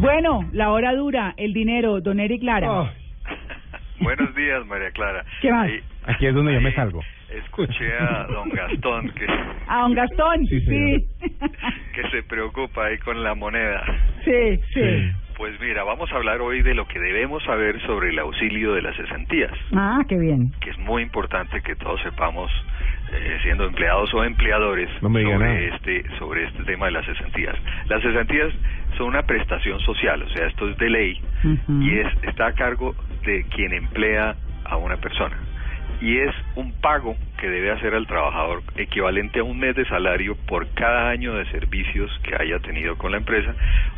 Bueno, la hora dura, el dinero, don Eric Lara. Oh, Buenos días, María Clara. ¿Qué más? Ahí- aquí es donde yo me salgo. Escuché a don Gastón que, A don Gastón, Sí, sí. que se preocupa ahí con la moneda. Sí, sí. Pues mira, vamos a hablar hoy de lo que debemos saber sobre el auxilio de las cesantías, Ah, qué bien. que es muy importante que todos sepamos, eh, siendo empleados o empleadores, No me diga sobre nada. este sobre este tema de las cesantías. Las cesantías son una prestación social, o sea, esto es de ley y es está a cargo de quien emplea a una persona. Y es un pago que debe hacer al trabajador equivalente a un mes de salario por cada año de servicios que haya tenido con la empresa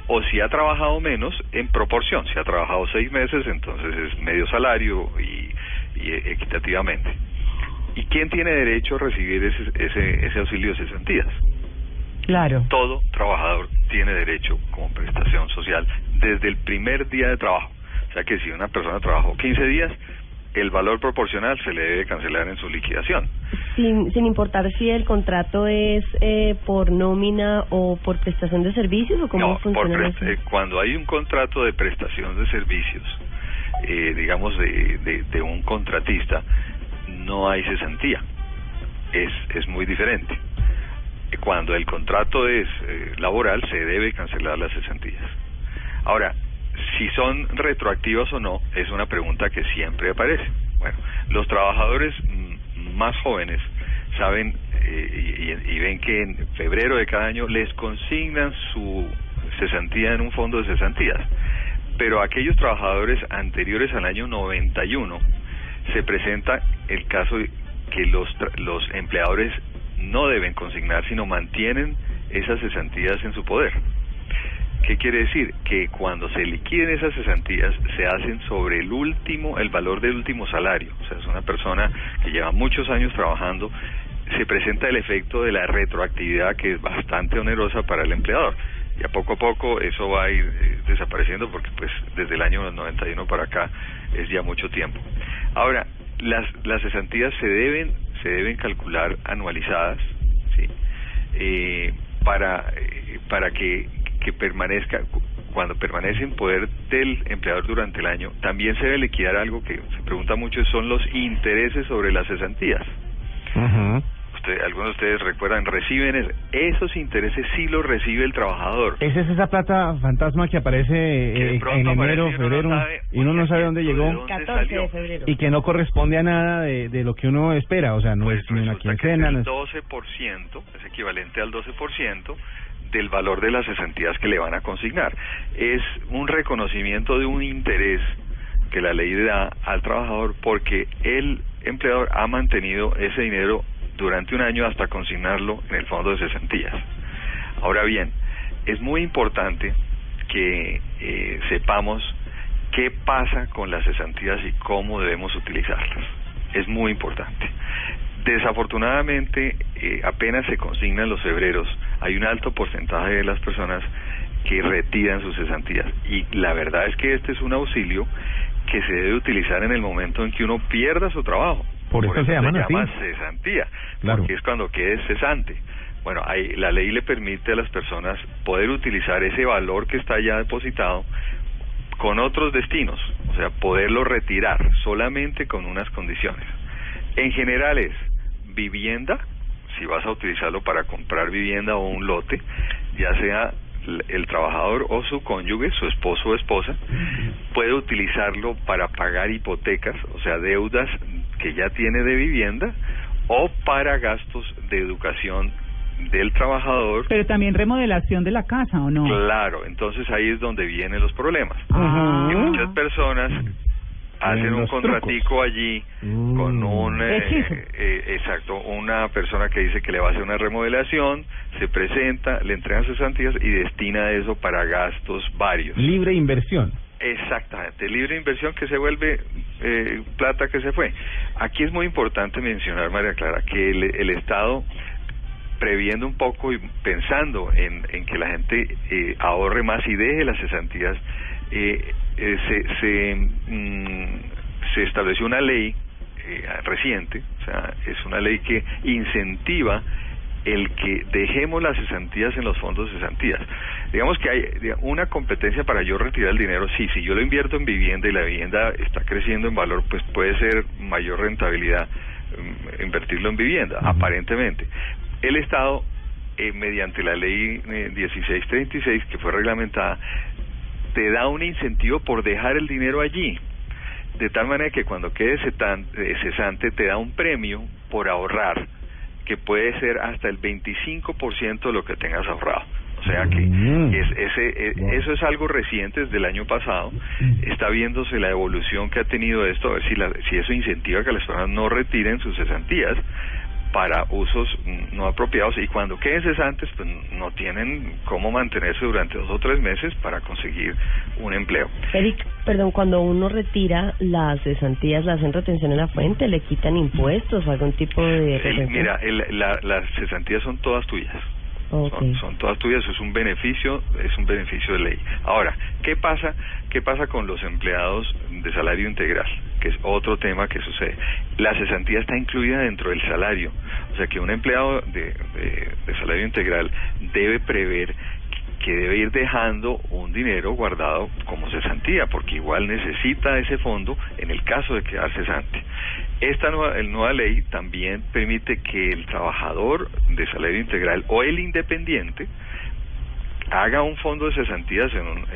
o si ha trabajado menos en proporción. Si ha trabajado seis meses entonces es medio salario y, y equitativamente. Y quién tiene derecho a recibir ese ese, ese auxilio de cesantías Claro. todo trabajador tiene derecho como prestación social desde el primer día de trabajo. O sea que si una persona trabajó 15 días, el valor proporcional se le debe cancelar en su liquidación. sin, sin importar si el contrato es eh, por nómina o por prestación de servicios o cómo No, funciona eso. eh, cuando hay un contrato de prestación de servicios, eh, digamos de, de, de un contratista, no hay cesantía. Es, es muy diferente. Cuando el contrato es eh, laboral, se debe cancelar las cesantías. Ahora, si son retroactivas o no, es una pregunta que siempre aparece. Bueno, los trabajadores más jóvenes saben eh, y, y ven que en febrero de cada año les consignan su cesantía en un fondo de cesantías. Pero aquellos trabajadores anteriores al año 91 se presenta el caso que los, los empleadores no deben consignar, sino mantienen esas cesantías en su poder. ¿Qué quiere decir? Que cuando se liquiden esas cesantías se hacen sobre el último, el valor del último salario. O sea, es una persona que lleva muchos años trabajando, se presenta el efecto de la retroactividad que es bastante onerosa para el empleador. Y a poco a poco eso va a ir eh, desapareciendo porque pues desde el año 91 para acá es ya mucho tiempo. Ahora, las, las cesantías se deben, se deben calcular anualizadas, ¿sí? eh, para, eh, para que, que permanezca, cu- cuando permanece en poder del empleador durante el año, también se debe liquidar algo que se pregunta mucho, son los intereses sobre las cesantías. Ujú. Usted, algunos de ustedes recuerdan, reciben es- esos intereses sí los recibe el trabajador. Esa es esa plata fantasma que aparece Que eh, en enero, aparece y uno no febrero, sabe, y uno no sabe dónde ¿de llegó dónde 14 salió? de febrero. y que no corresponde a nada de, de lo que uno espera, o sea, no Pues es ni una quincena, es no el es... 12%, es equivalente al 12% del valor de las cesantías que le van a consignar. Es un reconocimiento de un interés que la ley da al trabajador porque el empleador ha mantenido ese dinero durante un año hasta consignarlo en el fondo de cesantías. Ahora bien, es muy importante que eh, sepamos qué pasa con las cesantías y cómo debemos utilizarlas. Es muy importante. Desafortunadamente, eh, apenas se consignan los febreros, hay un alto porcentaje de las personas que retiran sus cesantías. Y la verdad es que este es un auxilio que se debe utilizar en el momento en que uno pierda su trabajo. Por eso se llaman así. llama cesantía, Claro. porque es cuando quede cesante. Bueno, ahí, la ley le permite a las personas poder utilizar ese valor que está ya depositado con otros destinos, o sea, poderlo retirar solamente con unas condiciones. En general es vivienda, si vas a utilizarlo para comprar vivienda o un lote, ya sea el trabajador o su cónyuge, su esposo o esposa, puede utilizarlo para pagar hipotecas, o sea, deudas que ya tiene de vivienda, o para gastos de educación del trabajador. Pero también remodelación de la casa, ¿o no? Claro, entonces ahí es donde vienen los problemas. Ah. Que muchas personas hacen un contratico allí Mm. con un eh, Hechizo. eh, exacto una persona que dice que le va a hacer una remodelación se presenta le entregan sus cesantías y destina eso para gastos varios Libre inversión. Exactamente, libre inversión que se vuelve eh, plata que se fue. Aquí es muy importante mencionar, María Clara, que el, Estado, previendo un poco y pensando en, en que la gente eh, ahorre más y deje las cesantías, eh, eh, se, se, mm, se estableció una ley eh, reciente, o sea, es una ley que incentiva el que dejemos las cesantías en los fondos de cesantías. Digamos que hay una competencia para yo retirar el dinero, sí, si yo lo invierto en vivienda y la vivienda está creciendo en valor, pues puede ser mayor rentabilidad mm, invertirlo en vivienda, aparentemente. El Estado, eh, mediante la ley eh, 1636, que fue reglamentada, te da un incentivo por dejar el dinero allí. De tal manera que cuando quede cetan- eh, cesante te da un premio por ahorrar, que puede ser hasta el 25% de lo que tengas ahorrado. O sea que Mm. es, ese, Wow. eso es algo reciente desde el año pasado. Está viéndose la evolución que ha tenido esto, a ver si, la, si eso incentiva que las personas no retiren sus cesantías para usos no apropiados y cuando queden cesantes pues no tienen cómo mantenerse durante dos o tres meses para conseguir un empleo. Eric, perdón, cuando uno retira las cesantías, ¿la hacen retención en la fuente? ¿Le quitan impuestos o algún tipo de retención? mira, el- la- las cesantías son todas tuyas. Son todas tuyas, es un beneficio, es un beneficio de ley. Ahora, ¿qué pasa? ¿Qué pasa con los empleados de salario integral? Que es otro tema que sucede. La cesantía está incluida dentro del salario, o sea que un empleado de, de, de salario integral debe prever que debe ir dejando un dinero guardado como cesantía, porque igual necesita ese fondo en el caso de quedar cesante. Esta nueva, nueva ley también permite que el trabajador de salario integral o el independiente haga un fondo de cesantías en, un-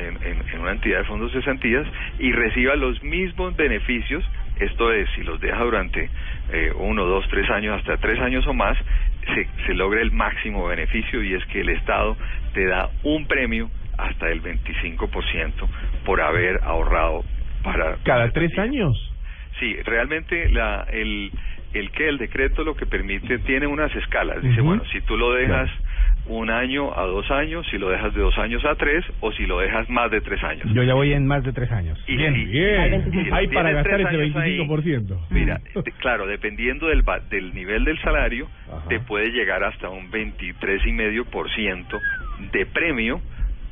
en una entidad de fondos de cesantías y reciba los mismos beneficios, esto es, si los deja durante eh, uno, dos, tres años, hasta tres años o más, se, se logra el máximo beneficio y es que el Estado te da un premio hasta el 25% por haber ahorrado para... Cada tres años. Sí, realmente la, el, el que el decreto lo que permite tiene unas escalas. Dice, bueno, si tú lo dejas un año a dos años, si lo dejas de dos años a tres o si lo dejas más de tres años. Yo ya voy en más de tres años. Y bien, si- bien. si Hay para gastar ese años ahí, 25%. Mira, de- claro, dependiendo del, del nivel del salario, Ajá. te puede llegar hasta un 23,5% de premio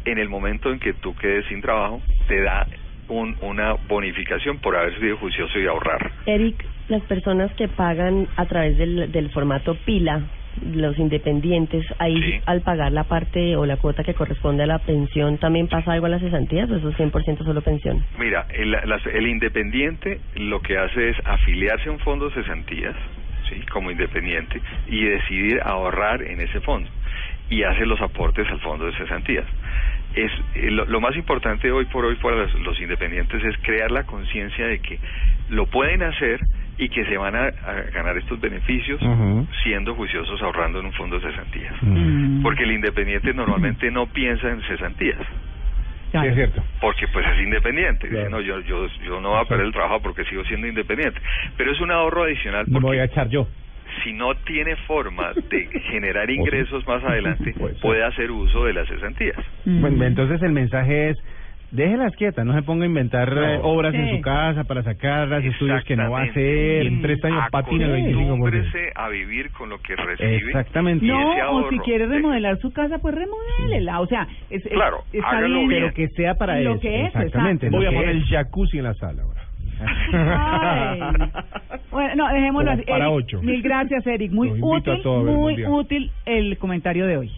en el momento en que tú quedes sin trabajo, te da un, una bonificación por haber sido juicioso y ahorrar. Eric, las personas que pagan a través del, del formato pila, los independientes, ahí Sí. al pagar la parte o la cuota que corresponde a la pensión, ¿también pasa algo a las cesantías o eso es 100% solo pensión? Mira, el, las- el independiente lo que hace es afiliarse a un fondo de cesantías, ¿sí? como independiente, y decidir ahorrar en ese fondo y hace los aportes al fondo de cesantías. Es, eh, lo, lo más importante hoy por hoy para los, los independientes es crear la conciencia de que lo pueden hacer y que se van a, a ganar estos beneficios siendo juiciosos ahorrando en un fondo de cesantías. Porque el independiente normalmente no piensa en cesantías Sí, es cierto. porque pues es independiente. Dice, Claro. no, yo, yo, yo no voy a perder el trabajo porque sigo siendo independiente. Pero es un ahorro adicional No me voy porque a echar yo. Si no tiene forma de generar ingresos más adelante, Puede hacer uso de las cesantías. Mm. Bueno, entonces el mensaje es, déjelas quietas, no se ponga a inventar No. eh, obras en su casa para sacarlas, estudios que no va a hacer, en tres años patina el 25%. Acostúmbrese a vivir con lo que recibe. Exactamente. No, o si quiere de- remodelar su casa, pues remodélela. O sea, es, es- Claro, está hágalo bien. Pero que sea para Lo eso. que es, Exactamente. Voy a poner el jacuzzi en la sala ahora. Ay. Bueno, no, dejémoslo así. para Eric, ocho. Mil gracias, Eric. Muy útil, muy útil el comentario de hoy.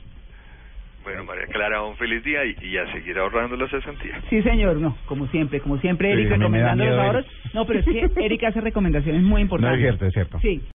Bueno, María Clara, un feliz día y, y a seguir ahorrando las cesantías. Sí, señor, no, como siempre, como siempre, Eric recomendando los ahorros. No, pero es que Eric hace recomendaciones muy No importantes. es cierto, es cierto. Sí.